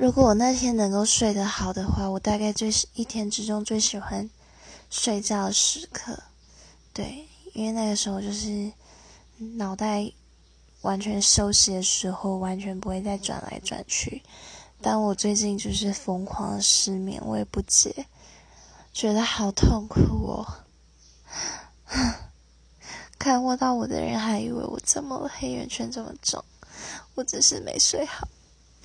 如果我那天能够睡得好的话，我大概最是一天之中最喜欢睡觉时刻。对，因为那个时候就是脑袋完全休息的时候，完全不会再转来转去。但我最近就是疯狂失眠，我也不解，觉得好痛苦哦。看过到我的人还以为我这么，黑眼圈这么重，我只是没睡好。